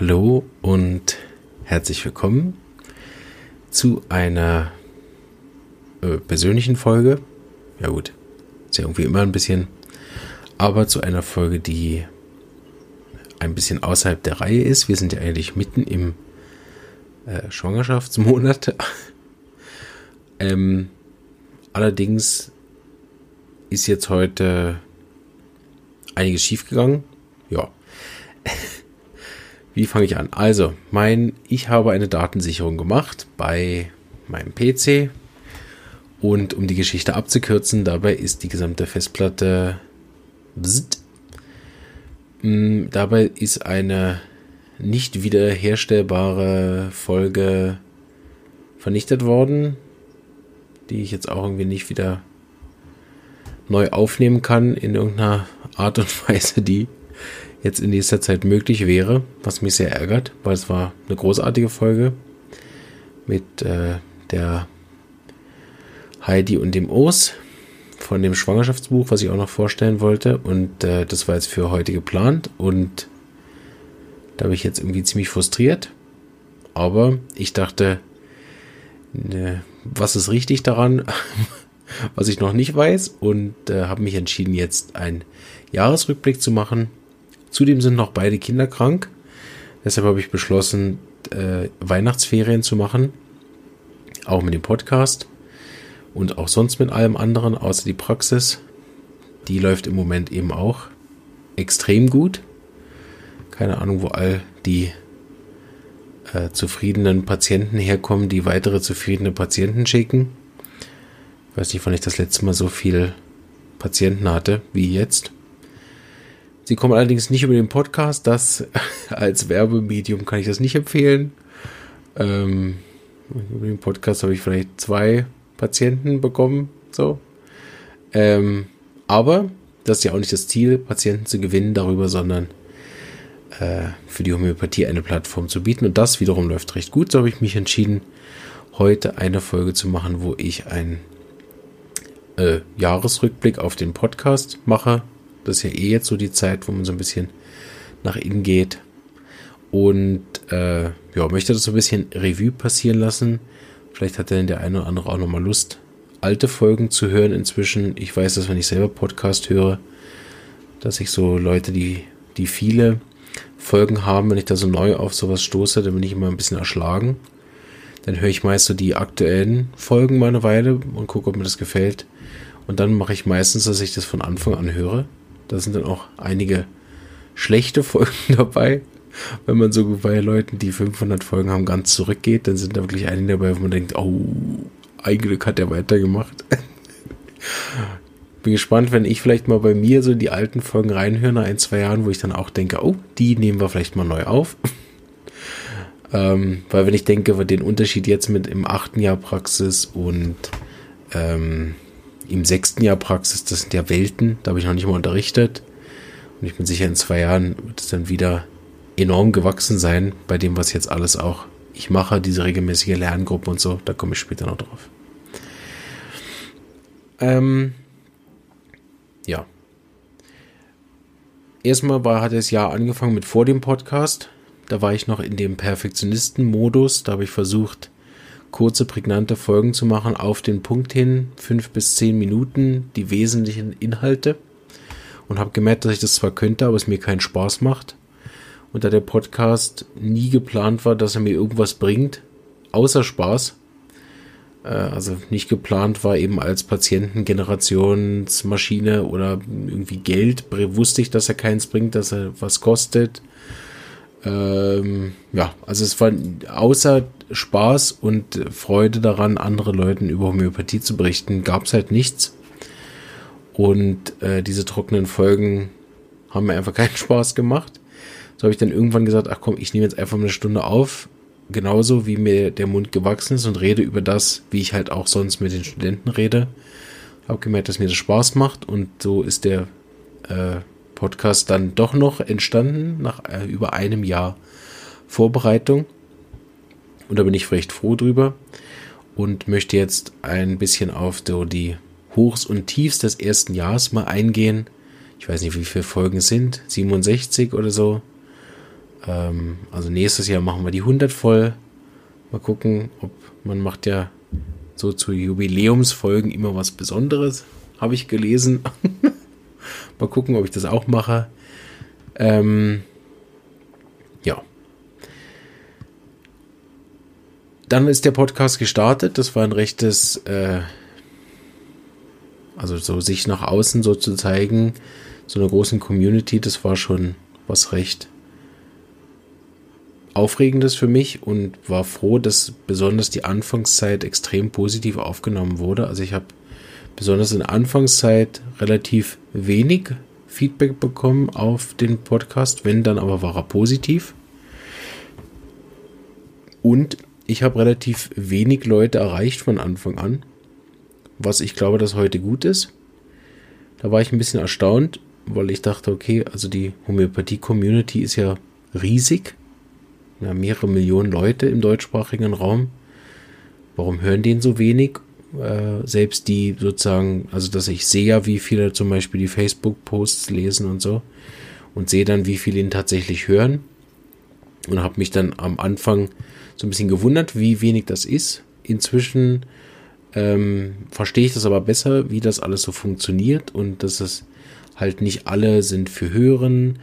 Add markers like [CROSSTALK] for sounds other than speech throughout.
Hallo und herzlich willkommen zu einer äh, persönlichen Folge. Ja gut, ist ja irgendwie immer ein bisschen, aber zu einer Folge, die ein bisschen außerhalb der Reihe ist. Wir sind ja eigentlich mitten im äh, Schwangerschaftsmonat. [LAUGHS] ähm, allerdings ist jetzt heute einiges schiefgegangen. Ja. [LAUGHS] Wie fange ich an? Also, mein, ich habe eine Datensicherung gemacht bei meinem PC. Und um die Geschichte abzukürzen, dabei ist die gesamte Festplatte. Bzzt, mm, dabei ist eine nicht wiederherstellbare Folge vernichtet worden, die ich jetzt auch irgendwie nicht wieder neu aufnehmen kann in irgendeiner Art und [LAUGHS] Weise, die jetzt in nächster Zeit möglich wäre, was mich sehr ärgert, weil es war eine großartige Folge mit äh, der Heidi und dem Urs von dem Schwangerschaftsbuch, was ich auch noch vorstellen wollte. Und äh, das war jetzt für heute geplant. Und da bin ich jetzt irgendwie ziemlich frustriert. Aber ich dachte, ne, was ist richtig daran, [LAUGHS] was ich noch nicht weiß. Und äh, habe mich entschieden, jetzt einen Jahresrückblick zu machen Zudem sind noch beide Kinder krank. Deshalb habe ich beschlossen, äh, Weihnachtsferien zu machen. Auch mit dem Podcast. Und auch sonst mit allem anderen, außer die Praxis. Die läuft im Moment eben auch extrem gut. Keine Ahnung, wo all die äh, zufriedenen Patienten herkommen, die weitere zufriedene Patienten schicken. Ich weiß nicht, wann ich das letzte Mal so viele Patienten hatte wie jetzt. Sie kommen allerdings nicht über den Podcast. Das [LAUGHS] als Werbemedium kann ich das nicht empfehlen. Ähm, über den Podcast habe ich vielleicht zwei Patienten bekommen. So. Ähm, aber das ist ja auch nicht das Ziel, Patienten zu gewinnen darüber, sondern äh, für die Homöopathie eine Plattform zu bieten. Und das wiederum läuft recht gut. So habe ich mich entschieden, heute eine Folge zu machen, wo ich einen äh, Jahresrückblick auf den Podcast mache das ist ja eh jetzt so die Zeit, wo man so ein bisschen nach innen geht. Und äh, ja, möchte das so ein bisschen Revue passieren lassen. Vielleicht hat dann der eine oder andere auch nochmal Lust, alte Folgen zu hören inzwischen. Ich weiß, dass wenn ich selber Podcast höre, dass ich so Leute, die, die viele Folgen haben, wenn ich da so neu auf sowas stoße, dann bin ich immer ein bisschen erschlagen. Dann höre ich meist so die aktuellen Folgen mal eine Weile und gucke, ob mir das gefällt. Und dann mache ich meistens, dass ich das von Anfang an höre. Da sind dann auch einige schlechte [LAUGHS] Folgen dabei. Wenn man so bei Leuten, die 500 Folgen haben, ganz zurückgeht, dann sind da wirklich einige dabei, wo man denkt, oh, ein hat er weitergemacht. [LAUGHS] Bin gespannt, wenn ich vielleicht mal bei mir so die alten Folgen reinhöre nach ein, zwei Jahren, wo ich dann auch denke, oh, die nehmen wir vielleicht mal neu auf. [LAUGHS] ähm, weil wenn ich denke, den Unterschied jetzt mit im achten Jahr Praxis und ähm, im sechsten Jahr Praxis, das sind ja Welten, da habe ich noch nicht mal unterrichtet. Und ich bin sicher, in zwei Jahren wird es dann wieder enorm gewachsen sein bei dem, was jetzt alles auch ich mache, diese regelmäßige Lerngruppe und so. Da komme ich später noch drauf. Ähm, ja. Erstmal war, hat das Jahr angefangen mit vor dem Podcast. Da war ich noch in dem Perfektionisten-Modus. Da habe ich versucht, kurze, prägnante Folgen zu machen, auf den Punkt hin, fünf bis zehn Minuten, die wesentlichen Inhalte. Und habe gemerkt, dass ich das zwar könnte, aber es mir keinen Spaß macht. Und da der Podcast nie geplant war, dass er mir irgendwas bringt, außer Spaß, äh, also nicht geplant war, eben als Patientengenerationsmaschine oder irgendwie Geld, wusste ich, dass er keins bringt, dass er was kostet. Ähm, ja, also es war außer Spaß und Freude daran, andere Leuten über Homöopathie zu berichten, gab es halt nichts. Und äh, diese trockenen Folgen haben mir einfach [LAUGHS] keinen Spaß gemacht. So habe ich dann irgendwann gesagt, ach komm, ich nehme jetzt einfach mal eine Stunde auf, genauso wie mir der Mund gewachsen ist und rede über das, wie ich halt auch sonst mit den Studenten rede. Habe gemerkt, dass mir das Spaß macht und so ist der äh, Podcast dann doch noch entstanden nach äh, über einem Jahr Vorbereitung. Und da bin ich recht froh drüber und möchte jetzt ein bisschen auf die Hochs und Tiefs des ersten Jahres mal eingehen. Ich weiß nicht, wie viele Folgen es sind, 67 oder so. Äh, Ähm, also nächstes Jahr machen wir die 100 voll. Mal gucken, ob man macht ja so zu Jubiläumsfolgen immer was Besonderes, habe ich gelesen. [LAUGHS] Mal gucken, ob ich das auch mache. Ähm, ja. Dann ist der Podcast gestartet. Das war ein rechtes, äh, also so sich nach außen so zu zeigen, so einer großen Community, das war schon was recht Aufregendes für mich und war froh, dass besonders die Anfangszeit extrem positiv aufgenommen wurde. Also ich habe besonders in der Anfangszeit relativ wenig Feedback bekommen auf den Podcast, wenn dann aber war er positiv. Und ich habe relativ wenig Leute erreicht von Anfang an, was ich glaube, dass heute gut ist. Da war ich ein bisschen erstaunt, weil ich dachte, okay, also die Homöopathie-Community ist ja riesig ja, mehrere Millionen Leute im deutschsprachigen Raum. Warum hören den so wenig? Äh, selbst die sozusagen, also dass ich sehe ja, wie viele zum Beispiel die Facebook-Posts lesen und so und sehe dann, wie viele ihn tatsächlich hören und habe mich dann am Anfang so ein bisschen gewundert, wie wenig das ist. Inzwischen ähm, verstehe ich das aber besser, wie das alles so funktioniert und dass es halt nicht alle sind für Hören,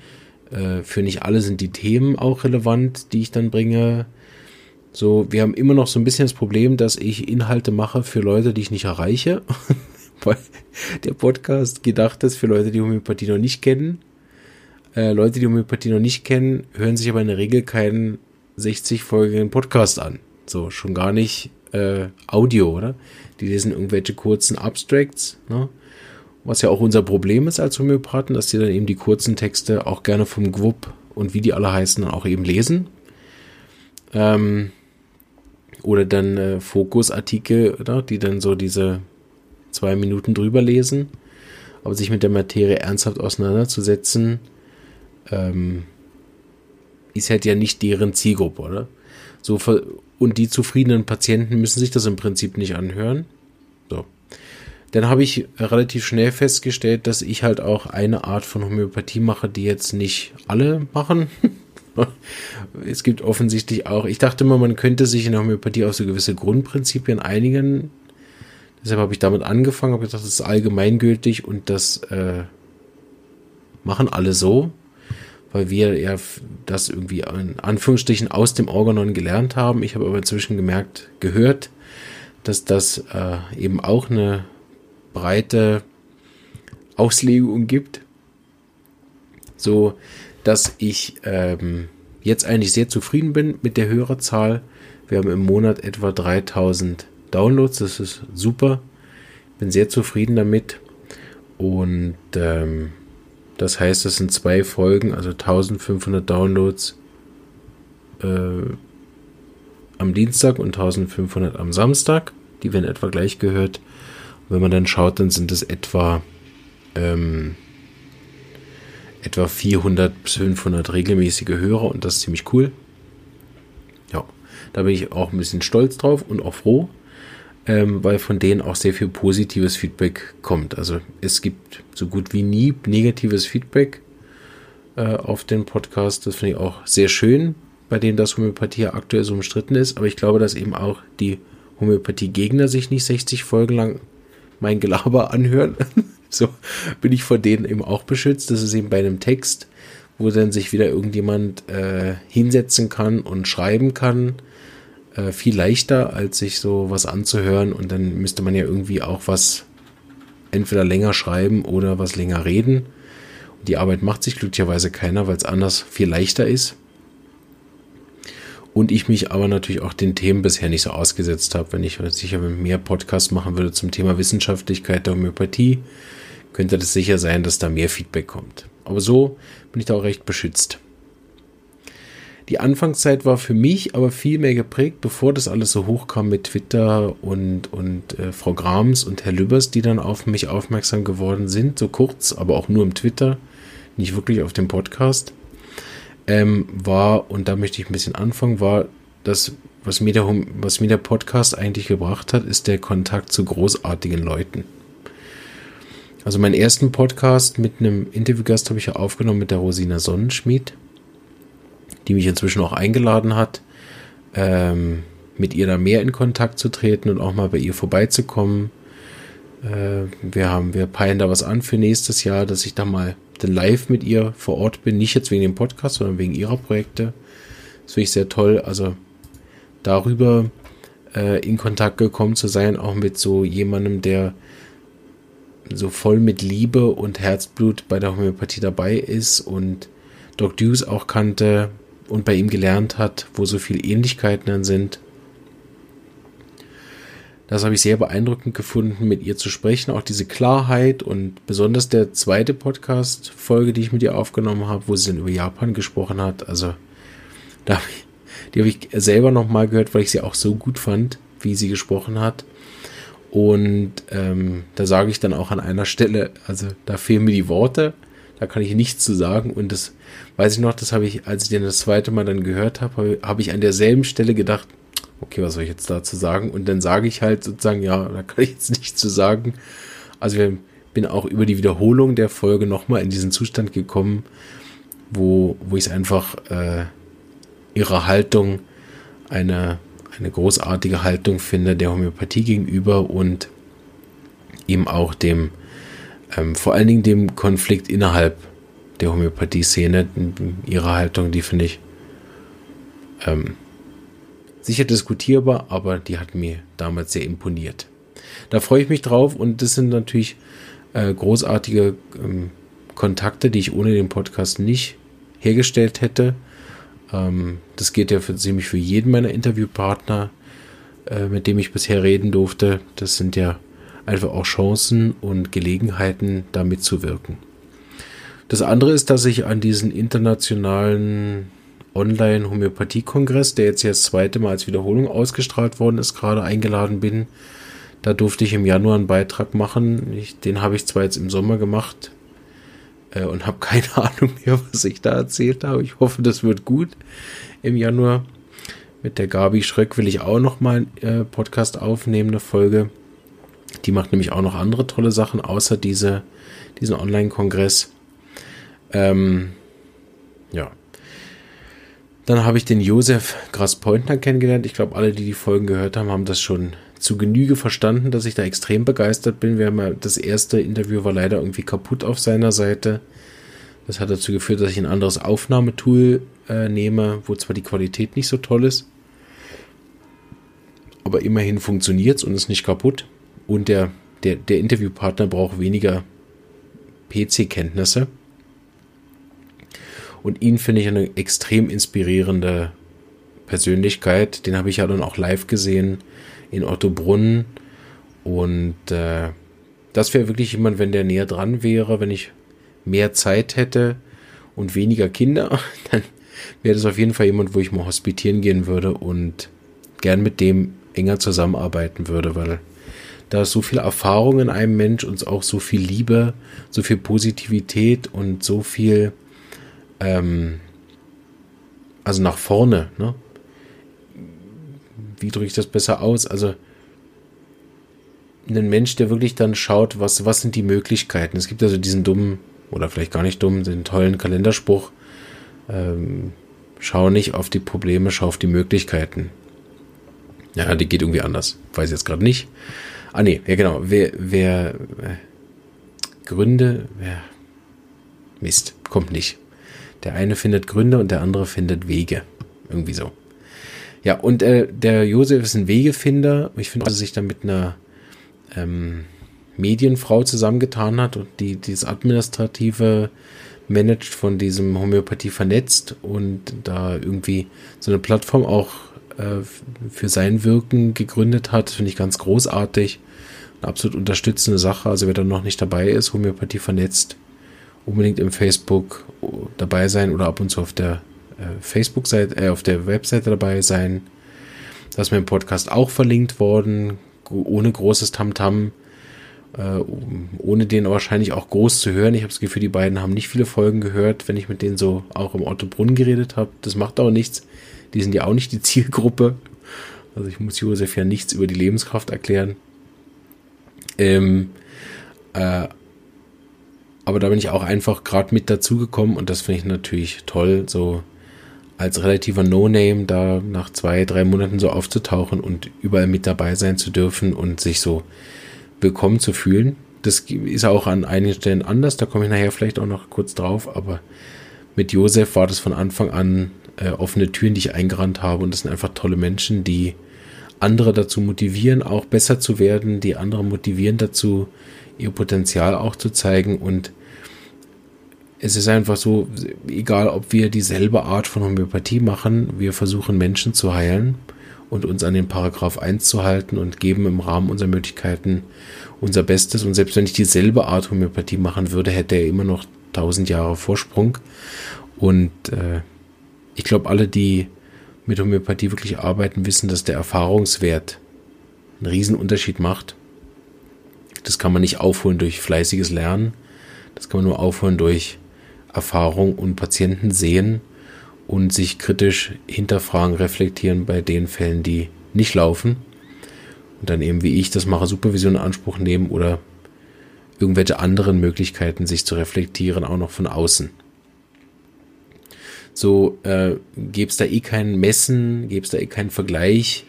äh, für nicht alle sind die Themen auch relevant, die ich dann bringe. So, wir haben immer noch so ein bisschen das Problem, dass ich Inhalte mache für Leute, die ich nicht erreiche. [LAUGHS] Weil der Podcast gedacht ist für Leute, die Homöopathie noch nicht kennen. Äh, Leute, die Homöopathie noch nicht kennen, hören sich aber in der Regel keinen 60-folgigen Podcast an. So, schon gar nicht äh, Audio, oder? Die lesen irgendwelche kurzen Abstracts, ne? was ja auch unser Problem ist als Homöopathen, dass die dann eben die kurzen Texte auch gerne vom GWUP und wie die alle heißen, dann auch eben lesen. Ähm, oder dann äh, Fokusartikel, oder, die dann so diese zwei Minuten drüber lesen. Aber sich mit der Materie ernsthaft auseinanderzusetzen, ähm, ist halt ja nicht deren Zielgruppe, oder? So, und die zufriedenen Patienten müssen sich das im Prinzip nicht anhören. So. Dann habe ich relativ schnell festgestellt, dass ich halt auch eine Art von Homöopathie mache, die jetzt nicht alle machen. [LAUGHS] es gibt offensichtlich auch, ich dachte immer, man könnte sich in der Homöopathie auf so gewisse Grundprinzipien einigen. Deshalb habe ich damit angefangen, habe gedacht, das ist allgemeingültig und das äh, machen alle so, weil wir ja das irgendwie in Anführungsstrichen aus dem Organon gelernt haben. Ich habe aber inzwischen gemerkt, gehört, dass das äh, eben auch eine breite Auslegung gibt, so dass ich ähm, jetzt eigentlich sehr zufrieden bin mit der Hörerzahl. Wir haben im Monat etwa 3000 Downloads, das ist super. Bin sehr zufrieden damit. Und ähm, das heißt, es sind zwei Folgen, also 1500 Downloads äh, am Dienstag und 1500 am Samstag. Die werden etwa gleich gehört. Wenn man dann schaut, dann sind es etwa, ähm, etwa 400 bis 500 regelmäßige Hörer und das ist ziemlich cool. Ja, da bin ich auch ein bisschen stolz drauf und auch froh, ähm, weil von denen auch sehr viel positives Feedback kommt. Also es gibt so gut wie nie negatives Feedback äh, auf den Podcast. Das finde ich auch sehr schön, bei denen das Homöopathie aktuell so umstritten ist. Aber ich glaube, dass eben auch die Homöopathie-Gegner sich nicht 60 Folgen lang mein Gelaber anhören. [LAUGHS] so bin ich vor denen eben auch beschützt. Das ist eben bei einem Text, wo dann sich wieder irgendjemand äh, hinsetzen kann und schreiben kann. Äh, viel leichter, als sich so was anzuhören. Und dann müsste man ja irgendwie auch was entweder länger schreiben oder was länger reden. Und die Arbeit macht sich glücklicherweise keiner, weil es anders viel leichter ist und ich mich aber natürlich auch den Themen bisher nicht so ausgesetzt habe. Wenn ich sicher mehr Podcasts machen würde zum Thema Wissenschaftlichkeit der Homöopathie, könnte das sicher sein, dass da mehr Feedback kommt. Aber so bin ich da auch recht beschützt. Die Anfangszeit war für mich aber viel mehr geprägt, bevor das alles so hochkam mit Twitter und, und äh, Frau Grams und Herr Lübbers, die dann auf mich aufmerksam geworden sind, so kurz, aber auch nur im Twitter, nicht wirklich auf dem Podcast. Ähm, war, und da möchte ich ein bisschen anfangen, war das, was mir, der, was mir der Podcast eigentlich gebracht hat, ist der Kontakt zu großartigen Leuten. Also meinen ersten Podcast mit einem Interviewgast habe ich ja aufgenommen mit der Rosina Sonnenschmied, die mich inzwischen auch eingeladen hat, ähm, mit ihr da mehr in Kontakt zu treten und auch mal bei ihr vorbeizukommen. Äh, wir haben, wir peilen da was an für nächstes Jahr, dass ich da mal dann live mit ihr vor Ort bin. Nicht jetzt wegen dem Podcast, sondern wegen ihrer Projekte. Das finde ich sehr toll. Also darüber äh, in Kontakt gekommen zu sein, auch mit so jemandem, der so voll mit Liebe und Herzblut bei der Homöopathie dabei ist und Doc Deuce auch kannte und bei ihm gelernt hat, wo so viele Ähnlichkeiten dann sind. Das habe ich sehr beeindruckend gefunden, mit ihr zu sprechen. Auch diese Klarheit und besonders der zweite Podcast-Folge, die ich mit ihr aufgenommen habe, wo sie dann über Japan gesprochen hat. Also, da habe ich, die habe ich selber nochmal gehört, weil ich sie auch so gut fand, wie sie gesprochen hat. Und ähm, da sage ich dann auch an einer Stelle, also da fehlen mir die Worte, da kann ich nichts zu sagen. Und das weiß ich noch, das habe ich, als ich den das zweite Mal dann gehört habe, habe ich an derselben Stelle gedacht, okay, was soll ich jetzt dazu sagen? Und dann sage ich halt sozusagen, ja, da kann ich jetzt [LAUGHS] nichts zu sagen. Also ich bin auch über die Wiederholung der Folge nochmal in diesen Zustand gekommen, wo, wo ich es einfach äh, ihrer Haltung eine, eine großartige Haltung finde der Homöopathie gegenüber und eben auch dem, ähm, vor allen Dingen dem Konflikt innerhalb der Homöopathie-Szene, ihre Haltung, die finde ich ähm, sicher diskutierbar, aber die hat mir damals sehr imponiert. Da freue ich mich drauf und das sind natürlich äh, großartige ähm, Kontakte, die ich ohne den Podcast nicht hergestellt hätte. Ähm, das geht ja für, ziemlich für jeden meiner Interviewpartner, äh, mit dem ich bisher reden durfte. Das sind ja einfach auch Chancen und Gelegenheiten, da mitzuwirken. Das andere ist, dass ich an diesen internationalen Online-Homöopathie-Kongress, der jetzt das zweite Mal als Wiederholung ausgestrahlt worden ist, gerade eingeladen bin. Da durfte ich im Januar einen Beitrag machen. Ich, den habe ich zwar jetzt im Sommer gemacht, äh, und habe [LAUGHS] keine Ahnung mehr, was ich da erzählt habe. Ich hoffe, das wird gut im Januar. Mit der Gabi Schröck will ich auch noch mal einen äh, Podcast aufnehmen, eine Folge. Die macht nämlich auch noch andere tolle Sachen, außer diese, diesen Online-Kongress. Ähm, ja. Dann habe ich den Josef Graspointner kennengelernt. Ich glaube, alle, die die Folgen gehört haben, haben das schon zu Genüge verstanden, dass ich da extrem begeistert bin. Wir haben ja, das erste Interview war leider irgendwie kaputt auf seiner Seite. Das hat dazu geführt, dass ich ein anderes Aufnahmetool äh, nehme, wo zwar die Qualität nicht so toll ist, aber immerhin funktioniert es und ist nicht kaputt. Und der, der, der Interviewpartner braucht weniger PC-Kenntnisse. Und ihn finde ich eine extrem inspirierende Persönlichkeit. Den habe ich ja dann auch live gesehen in Ottobrunn. Und äh, das wäre wirklich jemand, wenn der näher dran wäre, wenn ich mehr Zeit hätte und weniger Kinder, [LAUGHS] dann wäre das auf jeden Fall jemand, wo ich mal hospitieren gehen würde und gern mit dem enger zusammenarbeiten würde, weil da ist so viel Erfahrung in einem Mensch und auch so viel Liebe, so viel Positivität und so viel, ähm, also nach vorne, ne? wie drücke ich das besser aus? Also ein Mensch, der wirklich dann schaut, was, was sind die Möglichkeiten. Es gibt also diesen dummen, oder vielleicht gar nicht dummen, den tollen Kalenderspruch, ähm, schau nicht auf die Probleme, schau auf die Möglichkeiten. Ja, die geht irgendwie anders. Weiß jetzt gerade nicht. Ah nee, ja genau. Wer, wer äh, Gründe, wer Mist, kommt nicht. Der eine findet Gründe und der andere findet Wege. Irgendwie so. Ja, und äh, der Josef ist ein Wegefinder. Ich finde, dass er sich da mit einer ähm, Medienfrau zusammengetan hat und die dieses administrative managt von diesem Homöopathie vernetzt und da irgendwie so eine Plattform auch äh, für sein Wirken gegründet hat. Das finde ich ganz großartig. Eine absolut unterstützende Sache. Also wer da noch nicht dabei ist, Homöopathie vernetzt, unbedingt im Facebook dabei sein oder ab und zu auf der äh, Facebook-Seite, äh, auf der Webseite dabei sein. Da ist mein Podcast auch verlinkt worden, ohne großes Tamtam, -Tam, äh, ohne den wahrscheinlich auch groß zu hören. Ich habe das Gefühl, die beiden haben nicht viele Folgen gehört, wenn ich mit denen so auch im Otto Brunn geredet habe. Das macht auch nichts. Die sind ja auch nicht die Zielgruppe. Also ich muss Josef ja nichts über die Lebenskraft erklären. Ähm, äh, aber da bin ich auch einfach gerade mit dazugekommen und das finde ich natürlich toll, so als relativer No-Name da nach zwei, drei Monaten so aufzutauchen und überall mit dabei sein zu dürfen und sich so willkommen zu fühlen. Das ist auch an einigen Stellen anders, da komme ich nachher vielleicht auch noch kurz drauf, aber mit Josef war das von Anfang an äh, offene Türen, die ich eingerannt habe und das sind einfach tolle Menschen, die andere dazu motivieren, auch besser zu werden, die andere motivieren dazu, ihr Potenzial auch zu zeigen und es ist einfach so, egal ob wir dieselbe Art von Homöopathie machen, wir versuchen Menschen zu heilen und uns an den Paragraph 1 zu halten und geben im Rahmen unserer Möglichkeiten unser Bestes. Und selbst wenn ich dieselbe Art Homöopathie machen würde, hätte er immer noch 1000 Jahre Vorsprung. Und äh, ich glaube, alle, die mit Homöopathie wirklich arbeiten, wissen, dass der Erfahrungswert einen riesen Unterschied macht. Das kann man nicht aufholen durch fleißiges Lernen. Das kann man nur aufholen durch Erfahrung und Patienten sehen und sich kritisch hinterfragen, reflektieren bei den Fällen, die nicht laufen. Und dann eben, wie ich das mache, Supervision in Anspruch nehmen oder irgendwelche anderen Möglichkeiten, sich zu reflektieren, auch noch von außen. So äh, gäbe es da eh kein Messen, gäbe es da eh keinen Vergleich.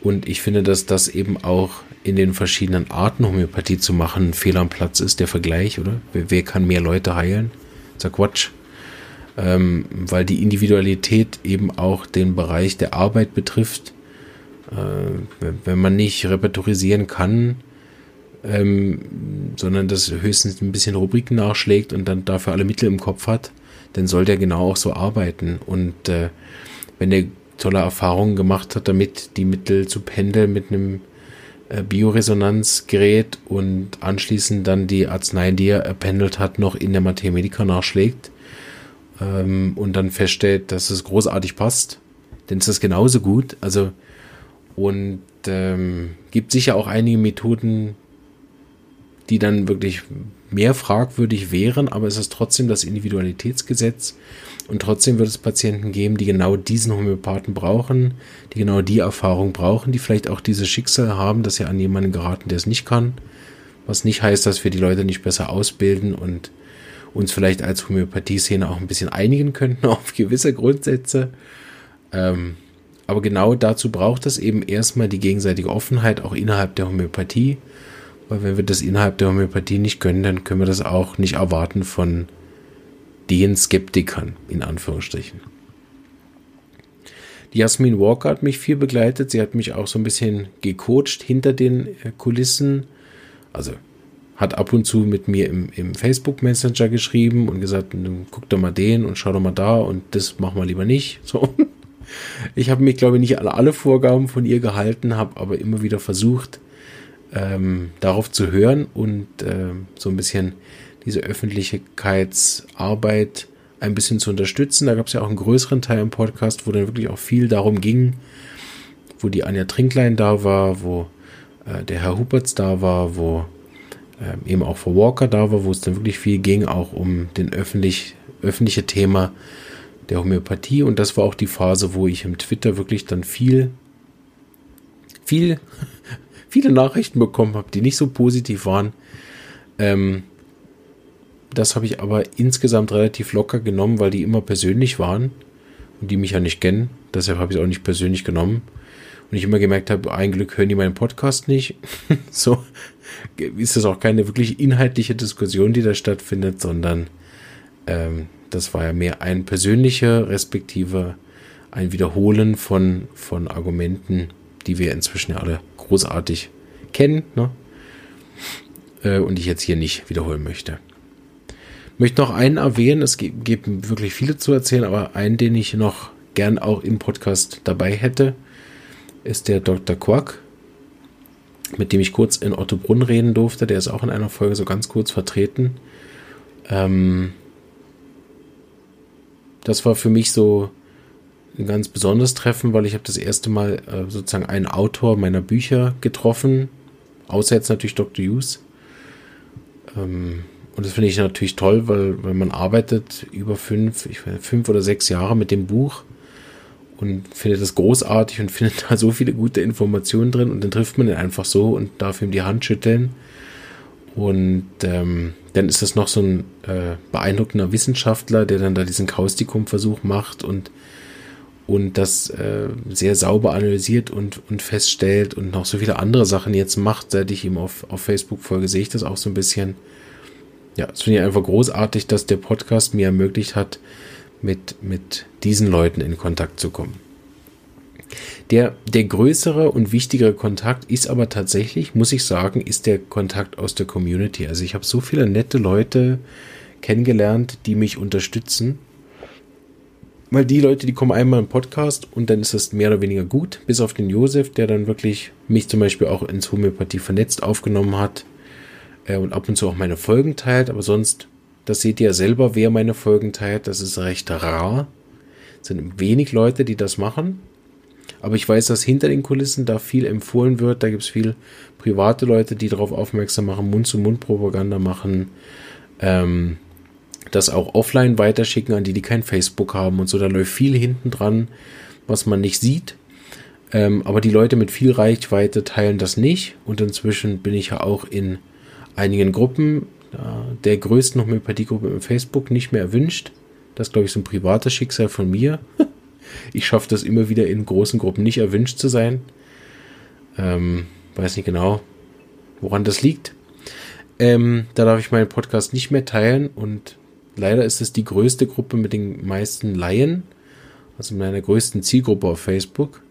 Und ich finde, dass das eben auch in den verschiedenen Arten Homöopathie zu machen Fehler am Platz ist, der Vergleich, oder? Wer, wer kann mehr Leute heilen? ja Quatsch. Ähm, weil die Individualität eben auch den Bereich der Arbeit betrifft. Äh, wenn man nicht repertorisieren kann, ähm, sondern das höchstens ein bisschen Rubriken nachschlägt und dann dafür alle Mittel im Kopf hat, dann soll der genau auch so arbeiten. Und äh, wenn der tolle Erfahrungen gemacht hat, damit die Mittel zu pendeln mit einem äh, Bioresonanzgerät und anschließend dann die Arznei, die er erpendelt hat, noch in der Materia Medica nachschlägt ähm, und dann feststellt, dass es großartig passt, dann ist das genauso gut. Also und ähm, gibt sicher auch einige Methoden, die dann wirklich mehr fragwürdig wären, aber es ist trotzdem das Individualitätsgesetz und trotzdem wird es Patienten geben, die genau diesen Homöopathen brauchen, die genau die Erfahrung brauchen, die vielleicht auch dieses Schicksal haben, dass sie an jemanden geraten, der es nicht kann. Was nicht heißt, dass wir die Leute nicht besser ausbilden und uns vielleicht als Homöopathie-Szene auch ein bisschen einigen könnten [LAUGHS] auf gewisse Grundsätze. Ähm, aber genau dazu braucht es eben erstmal die gegenseitige Offenheit auch innerhalb der Homöopathie. Weil wenn wir das innerhalb der Homöopathie nicht können, dann können wir das auch nicht erwarten von den Skeptikern, in Anführungsstrichen. Die Jasmin Walker hat mich viel begleitet. Sie hat mich auch so ein bisschen gecoacht hinter den äh, Kulissen. Also hat ab und zu mit mir im, im Facebook Messenger geschrieben und gesagt, guck doch mal den und schau doch mal da und das machen wir lieber nicht. [LAUGHS] So. Ich habe mich, glaube ich, nicht an alle Vorgaben von ihr gehalten, habe aber immer wieder versucht, ähm, darauf zu hören und äh, so ein bisschen diese Öffentlichkeitsarbeit ein bisschen zu unterstützen. Da gab es ja auch einen größeren Teil im Podcast, wo dann wirklich auch viel darum ging, wo die Anja Trinklein da war, wo äh, der Herr Huberts da war, wo äh, eben auch Frau Walker da war, wo es dann wirklich viel ging, auch um den öffentlich, öffentliche Thema der Homöopathie. Und das war auch die Phase, wo ich im Twitter wirklich dann viel, viel, viele Nachrichten bekommen habe, die nicht so positiv waren. Ähm, das habe ich aber insgesamt relativ locker genommen, weil die immer persönlich waren und die mich ja nicht kennen. Deshalb habe ich es auch nicht persönlich genommen. Und ich immer gemerkt habe, ein Glück hören die meinen Podcast nicht. [LAUGHS] so ist das auch keine wirklich inhaltliche Diskussion, die da stattfindet, sondern ähm, das war ja mehr ein persönlicher, respektive ein Wiederholen von, von Argumenten, die wir inzwischen ja alle großartig kennen. Ne? Äh, und ich jetzt hier nicht wiederholen möchte möchte noch einen erwähnen, es gibt wirklich viele zu erzählen, aber einen, den ich noch gern auch im Podcast dabei hätte, ist der Dr. Quack, mit dem ich kurz in Ottobrunn reden durfte. Der ist auch in einer Folge so ganz kurz vertreten. Ähm, das war für mich so ganz besonderes Treffen, weil ich habe das erste Mal äh, sozusagen einen Autor meiner Bücher getroffen, außer jetzt natürlich Dr. Hughes. Ähm, und das finde ich natürlich toll, weil, weil man arbeitet über fünf, ich weiß, fünf oder sechs Jahre mit dem Buch und findet das großartig und [LAUGHS] findet da so viele gute Informationen drin und dann trifft man ihn einfach so und darf ihm die Hand schütteln. Und ähm, dann ist das noch so ein äh, beeindruckender Wissenschaftler, der dann da diesen Kaustikum-Versuch macht und und das äh, sehr sauber analysiert und, und feststellt und noch so viele andere Sachen jetzt macht, seit ich ihm auf, auf Facebook folge, sehe ich das auch so ein bisschen. Ja, es finde ich einfach großartig, dass der Podcast mir ermöglicht hat, mit, mit diesen Leuten in Kontakt zu kommen. Der, der größere und wichtigere Kontakt ist aber tatsächlich, muss ich sagen, ist der Kontakt aus der Community. Also ich habe so viele nette Leute kennengelernt, die mich unterstützen weil die Leute, die kommen einmal im Podcast und dann ist das mehr oder weniger gut, bis auf den Josef, der dann wirklich mich zum Beispiel auch ins Homöopathie vernetzt aufgenommen hat äh, und ab und zu auch meine Folgen teilt, aber sonst, das seht ihr ja selber, wer meine Folgen teilt, das ist recht rar. Es sind wenig Leute, die das machen. Aber ich weiß, dass hinter den Kulissen da viel empfohlen wird. Da gibt es viel private Leute, die darauf aufmerksam machen, Mund-zu-Mund-Propaganda machen. Ähm, das auch offline weiterschicken an die, die kein Facebook haben und so. Da läuft viel hinten dran, was man nicht sieht. Ähm, aber die Leute mit viel Reichweite teilen das nicht. Und inzwischen bin ich ja auch in einigen Gruppen der größten Homöopathiegruppe im Facebook nicht mehr erwünscht. Das glaube ich so ein privates Schicksal von mir. [LAUGHS] ich schaffe das immer wieder in großen Gruppen nicht erwünscht zu sein. Ähm, weiß nicht genau, woran das liegt. Ähm, da darf ich meinen Podcast nicht mehr teilen und Leider ist es die größte Gruppe mit den meisten Laien, also meiner größten Zielgruppe auf Facebook.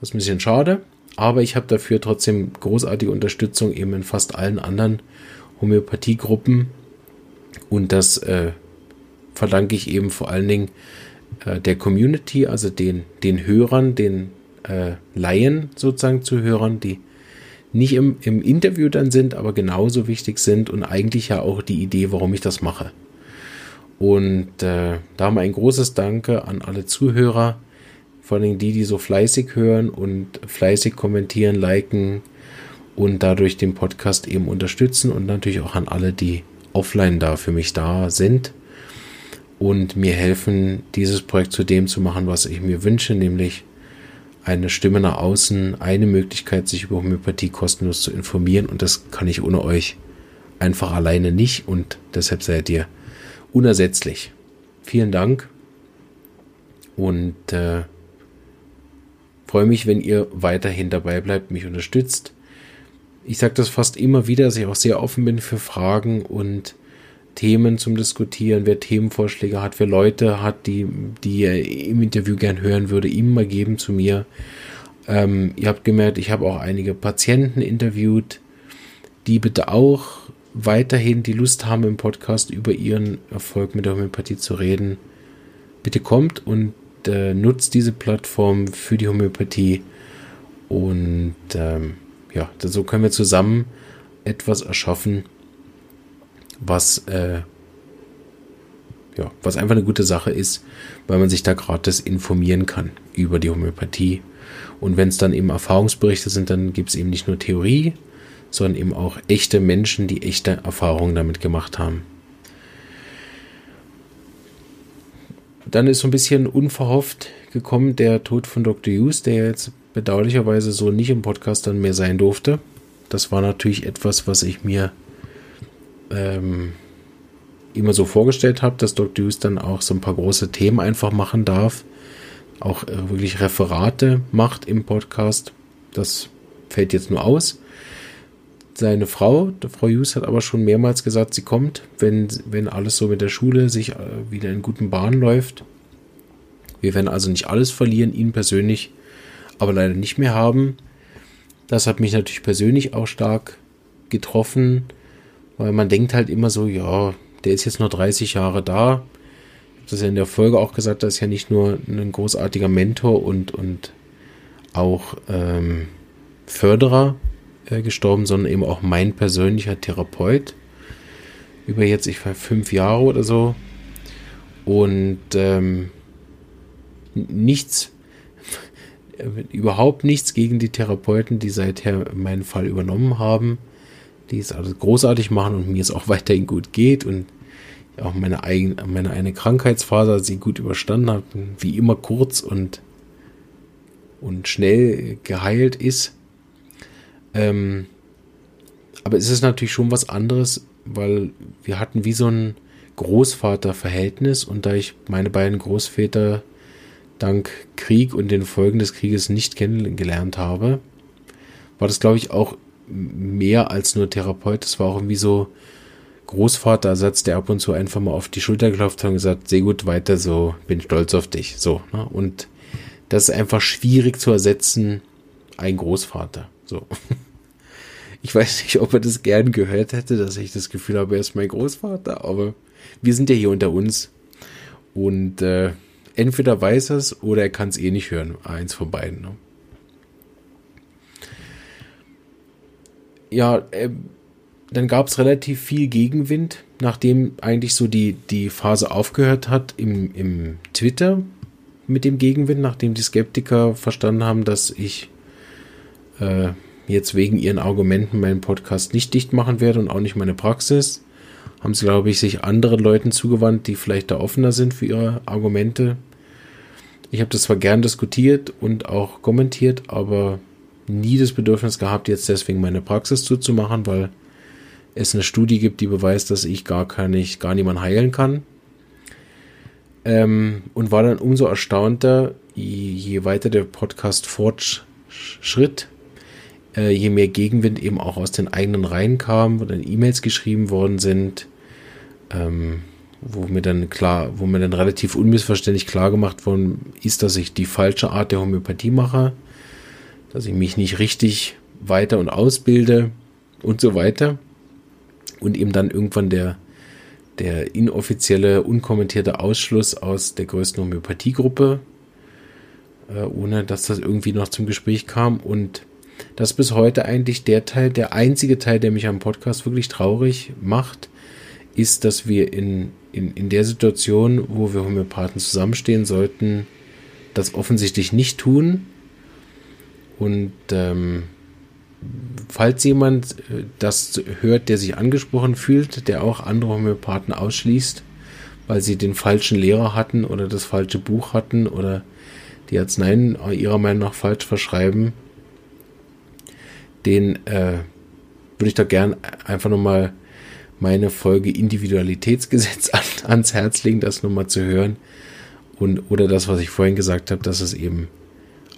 Das ist ein bisschen schade, aber ich habe dafür trotzdem großartige Unterstützung eben in fast allen anderen Homöopathiegruppen und das äh, verdanke ich eben vor allen Dingen äh, der Community, also den, den Hörern, den äh, Laien sozusagen zu Hörern, die nicht im, im Interview dann sind, aber genauso wichtig sind und eigentlich ja auch die Idee, warum ich das mache. Und äh, da wir ein großes Danke an alle Zuhörer, vor allem die, die so fleißig hören und fleißig kommentieren, liken und dadurch den Podcast eben unterstützen und natürlich auch an alle, die offline da für mich da sind und mir helfen, dieses Projekt zu dem zu machen, was ich mir wünsche, nämlich eine Stimme nach außen, eine Möglichkeit, sich über Homöopathie kostenlos zu informieren. Und das kann ich ohne euch einfach alleine nicht. Und deshalb seid ihr unersetzlich. Vielen Dank und äh, freue mich, wenn ihr weiterhin dabei bleibt, mich unterstützt. Ich sage das fast immer wieder, dass ich auch sehr offen bin für Fragen und Themen zum Diskutieren. Wer Themenvorschläge hat, wer Leute hat, die, die er im Interview gern hören würde, ihm mal geben zu mir. Ähm, ihr habt gemerkt, ich habe auch einige Patienten interviewt, die bitte auch weiterhin die Lust haben, im Podcast über ihren Erfolg mit der Homöopathie zu reden, bitte kommt und äh, nutzt diese Plattform für die Homöopathie. Und ähm, ja, so können wir zusammen etwas erschaffen, was, äh, ja, was einfach eine gute Sache ist, weil man sich da gratis informieren kann über die Homöopathie. Und wenn es dann eben Erfahrungsberichte sind, dann gibt es eben nicht nur Theorie, sondern eben auch echte Menschen, die echte Erfahrungen damit gemacht haben. Dann ist so ein bisschen unverhofft gekommen der Tod von Dr. Hughes, der jetzt bedauerlicherweise so nicht im Podcast dann mehr sein durfte. Das war natürlich etwas, was ich mir ähm, immer so vorgestellt habe, dass Dr. Hughes dann auch so ein paar große Themen einfach machen darf. Auch äh, wirklich Referate macht im Podcast. Das fällt jetzt nur aus. Seine Frau, Frau Hughes, hat aber schon mehrmals gesagt, sie kommt, wenn, wenn alles so mit der Schule sich äh, wieder in guten Bahnen läuft. Wir werden also nicht alles verlieren, ihn persönlich aber leider nicht mehr haben. Das hat mich natürlich persönlich auch stark getroffen, weil man denkt halt immer so, ja, der ist jetzt nur 30 Jahre da. Ich habe das ja in der Folge auch gesagt, das ist ja nicht nur ein großartiger Mentor und, und auch ähm, Förderer äh, gestorben, sondern eben auch mein persönlicher Therapeut. Über jetzt, ich war fünf Jahre oder so. Und ähm, nichts, [LAUGHS] überhaupt nichts gegen die Therapeuten, die seither meinen Fall übernommen haben, die es alles großartig machen und mir es auch [LAUGHS] weiterhin gut geht und auch meine eigene, meine eine Krankheitsphase, sie gut überstanden hat, wie immer kurz und, und schnell geheilt ist. Ähm, aber es ist natürlich schon was anderes, weil wir hatten wie so ein Großvaterverhältnis und da ich meine beiden Großväter dank Krieg und den Folgen des Krieges nicht kennengelernt habe, war das, glaube ich, auch mehr als nur Therapeut. Das war auch irgendwie so Großvaterersatz, der ab und zu einfach mal auf die Schulter geklopft hat und gesagt, sehr gut, weiter so, bin stolz auf dich. So, ne? Und das ist einfach schwierig zu ersetzen, ein Großvater. So. Ich weiß nicht, ob er das gern gehört hätte, dass ich das Gefühl habe, er ist mein Großvater, aber wir sind ja hier unter uns. Und äh, entweder weiß er es oder er kann es eh nicht hören. Eins von beiden. Ne? Ja, äh, dann gab es relativ viel Gegenwind, nachdem eigentlich so die, die Phase aufgehört hat im, im Twitter mit dem Gegenwind, nachdem die Skeptiker verstanden haben, dass ich äh, jetzt wegen ihren Argumenten meinen Podcast nicht dicht machen werde und auch nicht meine Praxis, haben sie, glaube ich, sich anderen Leuten zugewandt, die vielleicht da offener sind für ihre Argumente. Ich habe das zwar gern diskutiert und auch kommentiert, aber nie das Bedürfnis gehabt, jetzt deswegen meine Praxis zuzumachen, weil es eine Studie gibt, die beweist, dass ich gar, kann, ich, gar niemand heilen kann. Ähm, und war dann umso erstaunter, je, je weiter der Podcast fortschritt, äh, je mehr Gegenwind eben auch aus den eigenen Reihen kam, wo dann E-Mails geschrieben worden sind, ähm, wo mir dann klar, wo mir dann relativ unmissverständlich klar gemacht worden ist, dass ich die falsche Art der Homöopathie mache, dass ich mich nicht richtig weiter und ausbilde und so weiter. Und eben dann irgendwann der, der inoffizielle, unkommentierte Ausschluss aus der größten Homöopathiegruppe, äh, ohne dass das irgendwie noch zum Gespräch kam. Und das ist bis heute eigentlich der Teil, der einzige Teil, der mich am Podcast wirklich traurig macht, ist, dass wir in, in, in der Situation, wo wir Homöopathen zusammenstehen sollten, das offensichtlich nicht tun. Und ähm, falls jemand äh, das hört, der sich angesprochen fühlt, der auch andere Homöopathen ausschließt, weil sie den falschen Lehrer hatten oder das falsche Buch hatten oder die Arzneien ihrer Meinung nach falsch verschreiben, den äh, würde ich da gern einfach nochmal meine Folge Individualitätsgesetz [LAUGHS] an, ans Herz legen, das nochmal zu hören. Und, oder das, was ich vorhin gesagt habe, dass es eben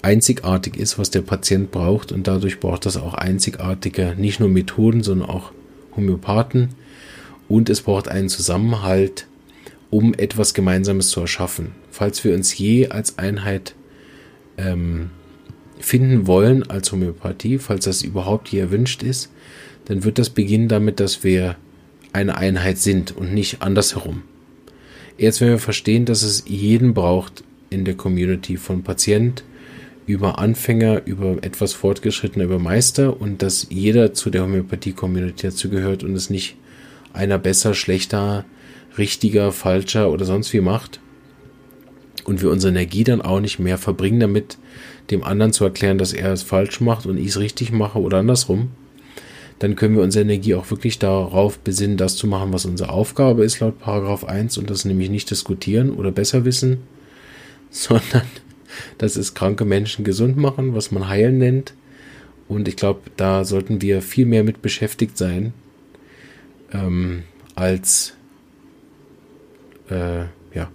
einzigartig ist, was der Patient braucht. Und dadurch braucht das auch einzigartige, nicht nur Methoden, sondern auch Homöopathen. Und es braucht einen Zusammenhalt, um etwas Gemeinsames zu erschaffen. Falls wir uns je als Einheit ähm, finden wollen als Homöopathie, falls das überhaupt je erwünscht ist, dann wird das beginnen damit, dass wir eine Einheit sind und nicht andersherum. Erst wenn wir verstehen, dass es jeden braucht in der Community von Patient über Anfänger, über etwas Fortgeschrittener, über Meister und dass jeder zu der Homöopathie-Community dazugehört und es nicht einer besser, schlechter, richtiger, falscher oder sonst wie macht. Und wir unsere Energie dann auch nicht mehr verbringen damit, dem anderen zu erklären, dass er es falsch macht und ich es richtig mache oder andersrum, dann können wir unsere Energie auch wirklich darauf besinnen, das zu machen, was unsere Aufgabe ist laut Paragraph 1 und das nämlich nicht diskutieren oder besser wissen, [LAUGHS] sondern das ist kranke Menschen gesund machen, was man heilen nennt. Und ich glaube, da sollten wir viel mehr mit beschäftigt sein, ähm, als äh, ja,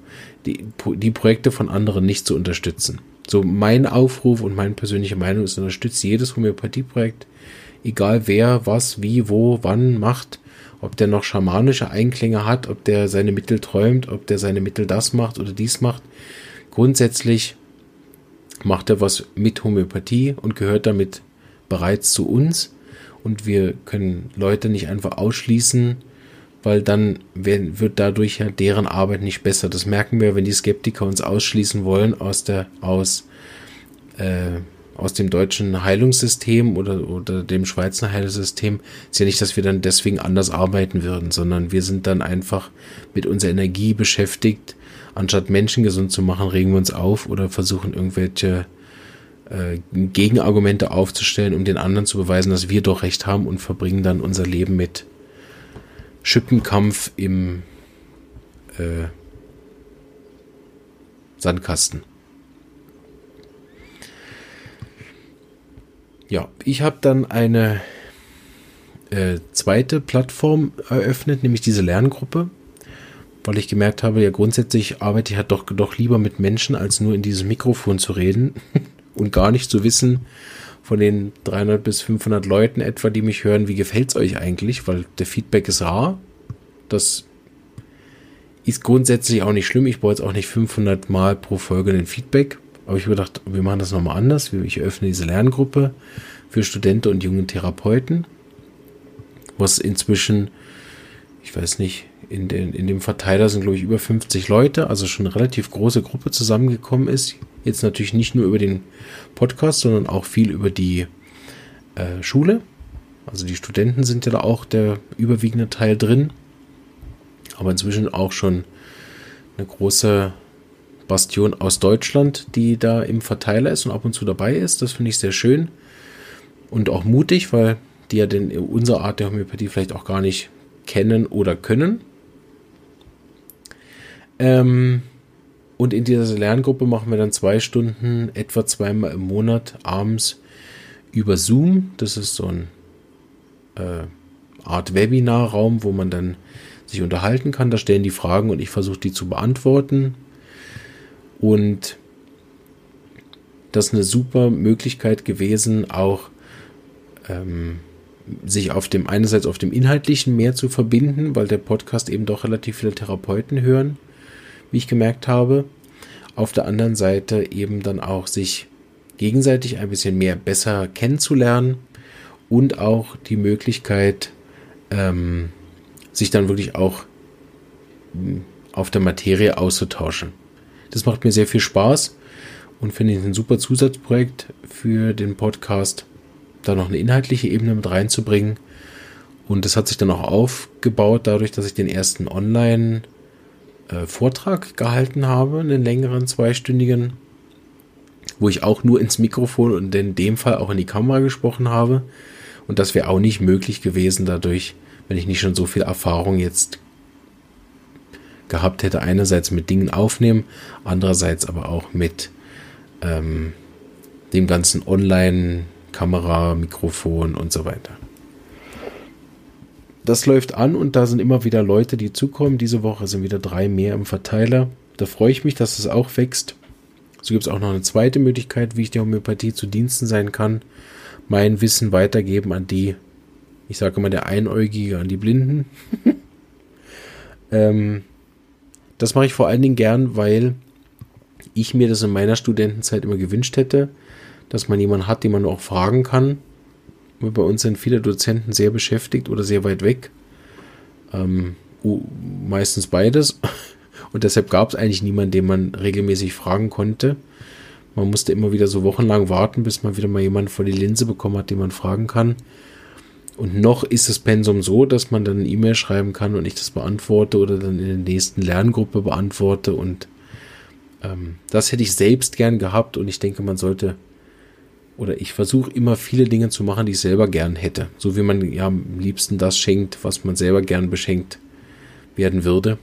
die, die Projekte von anderen nicht zu unterstützen. So mein Aufruf und meine persönliche Meinung ist, unterstützt jedes Homöopathieprojekt, egal wer, was, wie, wo, wann macht, ob der noch schamanische Einklänge hat, ob der seine Mittel träumt, ob der seine Mittel das macht oder dies macht. Grundsätzlich macht er was mit Homöopathie und gehört damit bereits zu uns. Und wir können Leute nicht einfach ausschließen, weil dann wird dadurch ja deren Arbeit nicht besser. Das merken wir, wenn die Skeptiker uns ausschließen wollen aus der, aus, äh, aus dem deutschen Heilungssystem oder, oder dem Schweizer Heilungssystem, ist ja nicht, dass wir dann deswegen anders arbeiten würden, sondern wir sind dann einfach mit unserer Energie beschäftigt. Anstatt Menschen gesund zu machen, regen wir uns auf oder versuchen irgendwelche äh, Gegenargumente aufzustellen, um den anderen zu beweisen, dass wir doch recht haben und verbringen dann unser Leben mit Schippenkampf im äh, Sandkasten. Ja, ich habe dann eine äh, zweite Plattform eröffnet, nämlich diese Lerngruppe, weil ich gemerkt habe, ja grundsätzlich arbeite ich halt doch, doch lieber mit Menschen, als nur in dieses Mikrofon zu reden [LAUGHS] und gar nicht zu wissen, von den 300 bis 500 Leuten etwa, die mich hören, wie gefällt es euch eigentlich, weil der Feedback ist rar. Das ist grundsätzlich auch nicht schlimm. Ich brauche jetzt auch nicht 500 Mal pro Folge den Feedback. Aber ich habe gedacht, wir machen das nochmal anders. Ich öffne diese Lerngruppe für Studenten und junge Therapeuten, was inzwischen, ich weiß nicht, in, den, in dem Verteiler sind, glaube ich, über 50 Leute, also schon eine relativ große Gruppe zusammengekommen ist. Jetzt natürlich nicht nur über den Podcast, sondern auch viel über die äh, Schule. Also die Studenten sind ja da auch der überwiegende Teil drin. Aber inzwischen auch schon eine große Bastion aus Deutschland, die da im Verteiler ist und ab und zu dabei ist. Das finde ich sehr schön und auch mutig, weil die ja denn unsere Art der Homöopathie vielleicht auch gar nicht kennen oder können. Ähm, und in dieser Lerngruppe machen wir dann zwei Stunden, etwa zweimal im Monat abends über Zoom. Das ist so ein äh, Art Webinarraum, wo man dann sich unterhalten kann. Da stellen die Fragen und ich versuche die zu beantworten. Und das ist eine super Möglichkeit gewesen, auch ähm, sich auf dem einerseits auf dem inhaltlichen mehr zu verbinden, weil der Podcast eben doch relativ viele Therapeuten hören, wie ich gemerkt habe. Auf der anderen Seite eben dann auch sich gegenseitig ein bisschen mehr besser kennenzulernen und auch die Möglichkeit, ähm, sich dann wirklich auch hm, auf der Materie auszutauschen. Das macht mir sehr viel Spaß und finde ich ein super Zusatzprojekt für den Podcast, da noch eine inhaltliche Ebene mit reinzubringen. Und das hat sich dann auch aufgebaut, dadurch, dass ich den ersten Online-Vortrag gehalten habe, einen längeren zweistündigen, wo ich auch nur ins Mikrofon und in dem Fall auch in die Kamera gesprochen habe. Und das wäre auch nicht möglich gewesen dadurch, wenn ich nicht schon so viel Erfahrung jetzt gehabt hätte, einerseits mit Dingen aufnehmen, andererseits aber auch mit ähm, dem ganzen Online-Kamera, Mikrofon und so weiter. Das läuft an und da sind immer wieder Leute, die zukommen. Diese Woche sind wieder drei mehr im Verteiler. Da freue ich mich, dass es auch wächst. So gibt es auch noch eine zweite Möglichkeit, wie ich der Homöopathie zu Diensten sein kann. Mein Wissen weitergeben an die, ich sage immer der Einäugige, an die Blinden. [LAUGHS] ähm, das mache ich vor allen Dingen gern, weil ich mir das in meiner Studentenzeit immer gewünscht hätte, dass man jemanden hat, den man auch fragen kann. Bei uns sind viele Dozenten sehr beschäftigt oder sehr weit weg. Ähm, meistens beides. [LAUGHS] Und deshalb gab es eigentlich niemanden, den man regelmäßig fragen konnte. Man musste immer wieder so wochenlang warten, bis man wieder mal jemanden vor die Linse bekommen hat, den man fragen kann. Und noch ist das Pensum so, dass man dann eine E-Mail schreiben kann und ich das beantworte oder dann in der nächsten Lerngruppe beantworte. Und ähm, das hätte ich selbst gern gehabt und ich denke, man sollte oder ich versuche immer viele Dinge zu machen, die ich selber gern hätte. So wie man ja am liebsten das schenkt, was man selber gern beschenkt werden würde.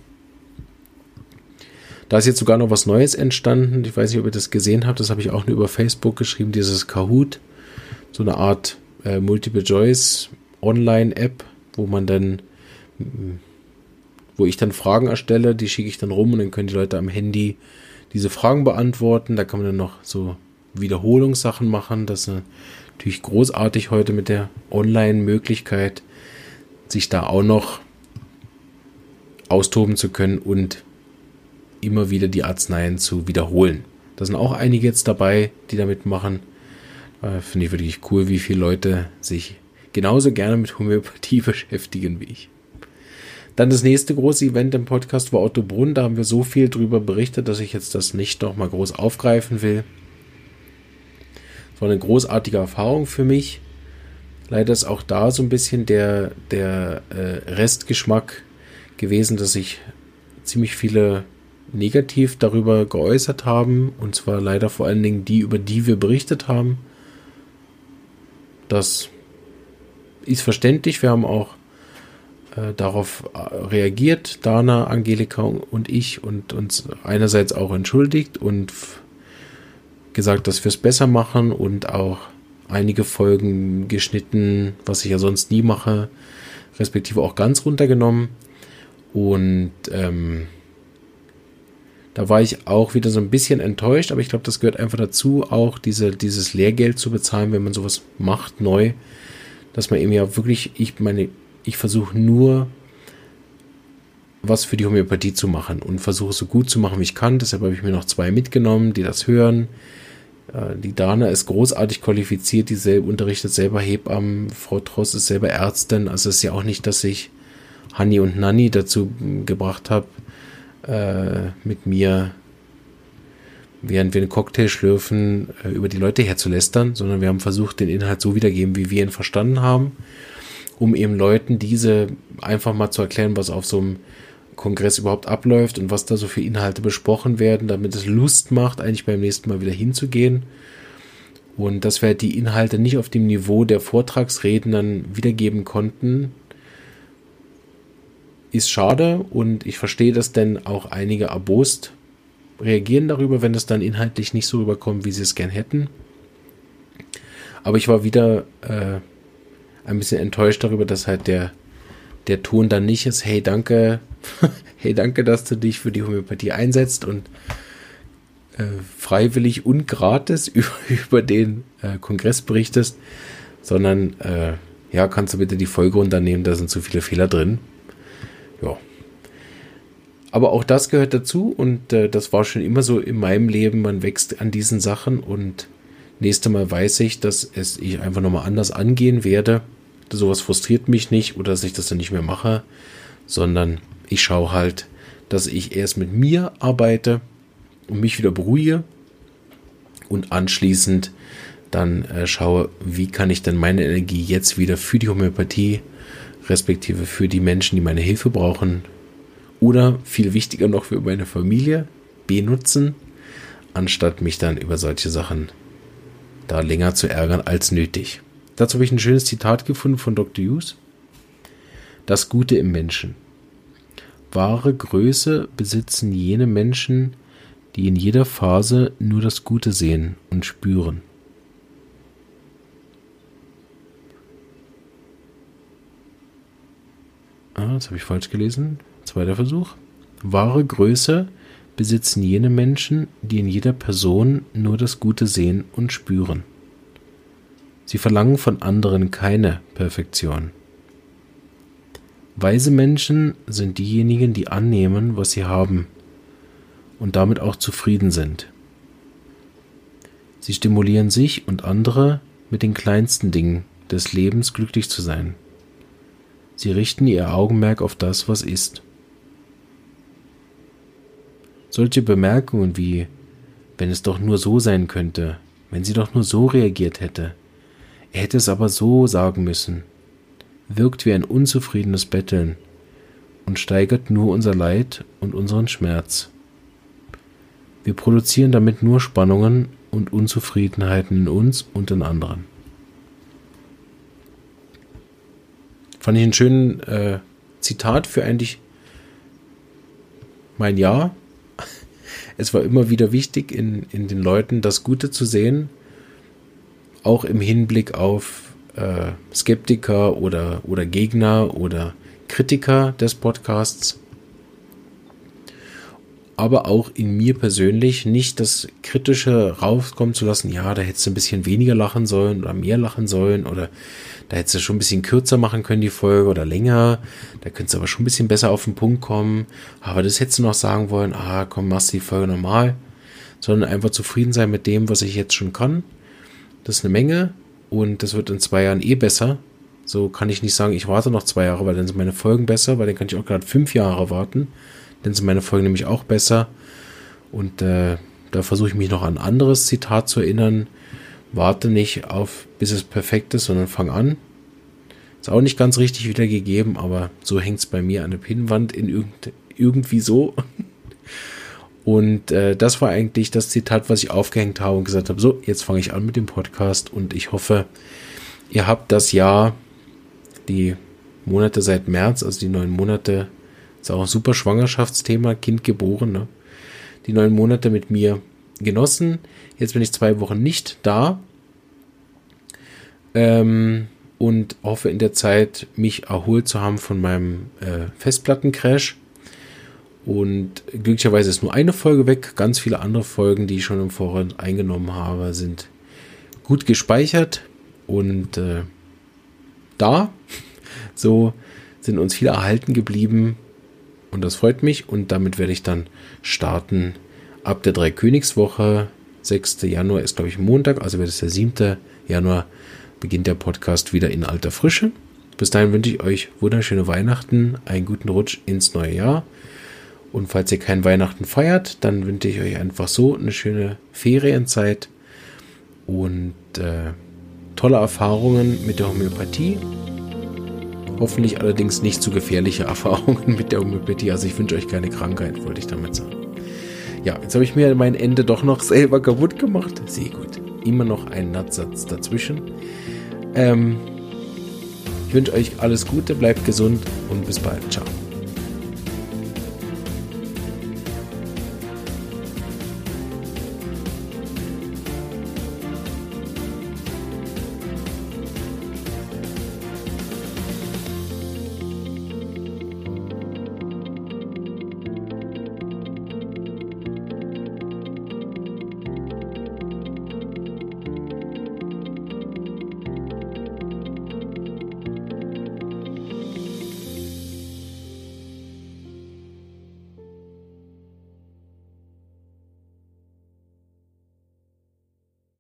Da ist jetzt sogar noch was Neues entstanden. Ich weiß nicht, ob ihr das gesehen habt. Das habe ich auch nur über Facebook geschrieben. Dieses Kahoot. So eine Art äh, Multiple Choice Online-App, wo man dann, wo ich dann Fragen erstelle, die schicke ich dann rum und dann können die Leute am Handy diese Fragen beantworten. Da kann man dann noch so Wiederholungssachen machen. Das ist natürlich großartig heute mit der Online-Möglichkeit, sich da auch noch austoben zu können und immer wieder die Arzneien zu wiederholen. Da sind auch einige jetzt dabei, die damit machen. Äh, Finde ich wirklich cool, wie viele Leute sich genauso gerne mit Homöopathie [LAUGHS] beschäftigen wie ich. Dann das nächste große Event im Podcast war Otto Brunn. Da haben wir so viel drüber berichtet, dass ich jetzt das nicht noch mal groß aufgreifen will. War eine großartige Erfahrung für mich. Leider ist auch da so ein bisschen der, der äh, Restgeschmack gewesen, dass sich ziemlich viele negativ darüber geäußert haben. Und zwar leider vor allen Dingen die, über die wir berichtet haben. Das ist verständlich. Wir haben auch äh, darauf äh, reagiert, Dana, Angelika und ich, und uns einerseits auch entschuldigt und gesagt, dass wir es besser machen und auch einige Folgen geschnitten, was ich ja sonst nie mache, respektive auch ganz runtergenommen. Und ähm, da war ich auch wieder so ein bisschen enttäuscht, aber ich glaube, das gehört einfach dazu, auch diese, dieses Lehrgeld zu bezahlen, wenn man sowas macht, neu. Dass man eben ja wirklich, ich meine, ich versuche nur was für die Homöopathie zu machen und versuche so gut zu machen, wie ich kann. Deshalb habe ich mir noch zwei mitgenommen, die das hören. Äh, die Dana ist großartig qualifiziert, die selber unterrichtet selber Hebammen. Frau Tross ist selber Ärztin. Also es ist ja auch nicht, dass ich Hanni und Nanni dazu gebracht habe, äh, mit mir, während wir einen Cocktail schlürfen, äh, über die Leute herzulästern, sondern wir haben versucht, den Inhalt so wiedergeben, wie wir ihn verstanden haben, um eben Leuten diese einfach mal zu erklären, was auf so einem Kongress überhaupt abläuft und was da so für Inhalte besprochen werden, damit es Lust macht, eigentlich beim nächsten Mal wieder hinzugehen. Und dass wir die Inhalte nicht auf dem Niveau der Vortragsrednern wiedergeben konnten, ist schade und ich verstehe, dass denn auch einige erbost reagieren darüber, wenn es dann inhaltlich nicht so rüberkommt, wie sie es gern hätten. Aber ich war wieder äh, ein bisschen enttäuscht darüber, dass halt der, der Ton dann nicht ist, hey, danke, [LAUGHS] hey, danke, dass du dich für die Homöopathie einsetzt und äh, freiwillig und gratis [LAUGHS] über, über den äh, Kongress berichtest, sondern äh, ja, kannst du bitte die Folge runternehmen, da sind zu viele Fehler drin. Ja. Aber auch das gehört dazu und äh, das war schon immer so in meinem Leben. Man wächst an diesen Sachen und nächste Mal weiß ich, dass es ich einfach nochmal anders angehen werde. Sowas frustriert mich nicht oder dass ich das dann nicht mehr mache, sondern ich schaue halt, dass ich erst mit mir arbeite und mich wieder beruhige und anschließend dann äh, schaue, wie kann ich denn meine Energie jetzt wieder für die Homöopathie respektive für die Menschen, die meine Hilfe brauchen oder viel wichtiger noch für meine Familie benutzen, anstatt mich dann über solche Sachen da länger zu ärgern als nötig. Dazu habe ich ein schönes Zitat gefunden von Dr. Hughes. Das Gute im Menschen. Wahre Größe besitzen jene Menschen, die in jeder Phase nur das Gute sehen und spüren. Ah, das habe ich falsch gelesen. Zweiter Versuch. Wahre Größe besitzen jene Menschen, die in jeder Person nur das Gute sehen und spüren. Sie verlangen von anderen keine Perfektion. Weise Menschen sind diejenigen, die annehmen, was sie haben und damit auch zufrieden sind. Sie stimulieren sich und andere mit den kleinsten Dingen des Lebens glücklich zu sein. Sie richten ihr Augenmerk auf das, was ist. Solche Bemerkungen wie wenn es doch nur so sein könnte, wenn sie doch nur so reagiert hätte, er hätte es aber so sagen müssen, wirkt wie ein unzufriedenes Betteln und steigert nur unser Leid und unseren Schmerz. Wir produzieren damit nur Spannungen und Unzufriedenheiten in uns und in anderen. Fand ich ein schönes äh, Zitat für eigentlich mein Jahr. [LAUGHS] Es war immer wieder wichtig, in, in den Leuten das Gute zu sehen, auch im Hinblick auf äh, Skeptiker oder, oder Gegner oder Kritiker des Podcasts. Aber auch in mir persönlich nicht das Kritische rauskommen zu lassen, ja, da hättest du ein bisschen weniger lachen sollen oder mehr lachen sollen oder da hättest du schon ein bisschen kürzer machen können, die Folge, oder länger. Da könntest du aber schon ein bisschen besser auf den Punkt kommen. Aber das hättest du noch sagen wollen, ah, komm, machst die Folge normal. Sondern einfach zufrieden sein mit dem, was ich jetzt schon kann. Das ist eine Menge und das wird in zwei Jahren eh besser. So kann ich nicht sagen, ich warte noch zwei Jahre, weil dann sind meine Folgen besser, weil dann kann ich auch gerade fünf Jahre warten. Dann sind meine Folgen nämlich auch besser. Und äh, da versuche ich mich noch an ein anderes Zitat zu erinnern. Warte nicht auf, bis es perfekt ist, sondern fang an. Ist auch nicht ganz richtig wiedergegeben, aber so hängt es bei mir an der Pinnwand in irgend, irgendwie so. [LAUGHS] Und äh, das war eigentlich das Zitat, was ich aufgehängt habe und gesagt habe, so, jetzt fange ich an mit dem Podcast und ich hoffe, ihr habt das Jahr, die Monate seit März, also die neun Monate, ist auch ein super Schwangerschaftsthema, Kind geboren, ne? die neun Monate mit mir genossen. Jetzt bin ich zwei Wochen nicht da ähm, und hoffe in der Zeit mich erholt zu haben von meinem äh, Festplattencrash Und glücklicherweise ist nur eine Folge weg. Ganz viele andere Folgen, die ich schon im Vorrat eingenommen habe, sind gut gespeichert. Und äh, da, [LAUGHS] so sind uns viele erhalten geblieben. Und das freut mich. Und damit werde ich dann starten ab der Dreikönigswoche. 6. Januar ist, glaube ich, Montag, also wird es der 7. Januar, beginnt der Podcast wieder in alter Frische. Bis dahin wünsche ich euch wunderschöne Weihnachten, einen guten Rutsch ins neue Jahr. Und falls ihr kein Weihnachten feiert, dann wünsche ich euch einfach so eine schöne Ferienzeit und äh, tolle Erfahrungen mit der Homöopathie. Hoffentlich allerdings nicht zu gefährliche [LAUGHS] Erfahrungen mit der Homöopathie. Also ich wünsche euch keine Krankheit, wollte ich damit sagen. Ja, jetzt habe ich mir mein Ende doch noch [LAUGHS] selber kaputt gemacht. Sehr gut. Immer noch ein Nattsatz dazwischen. Ähm, ich wünsche euch alles Gute, bleibt gesund und bis bald. Ciao.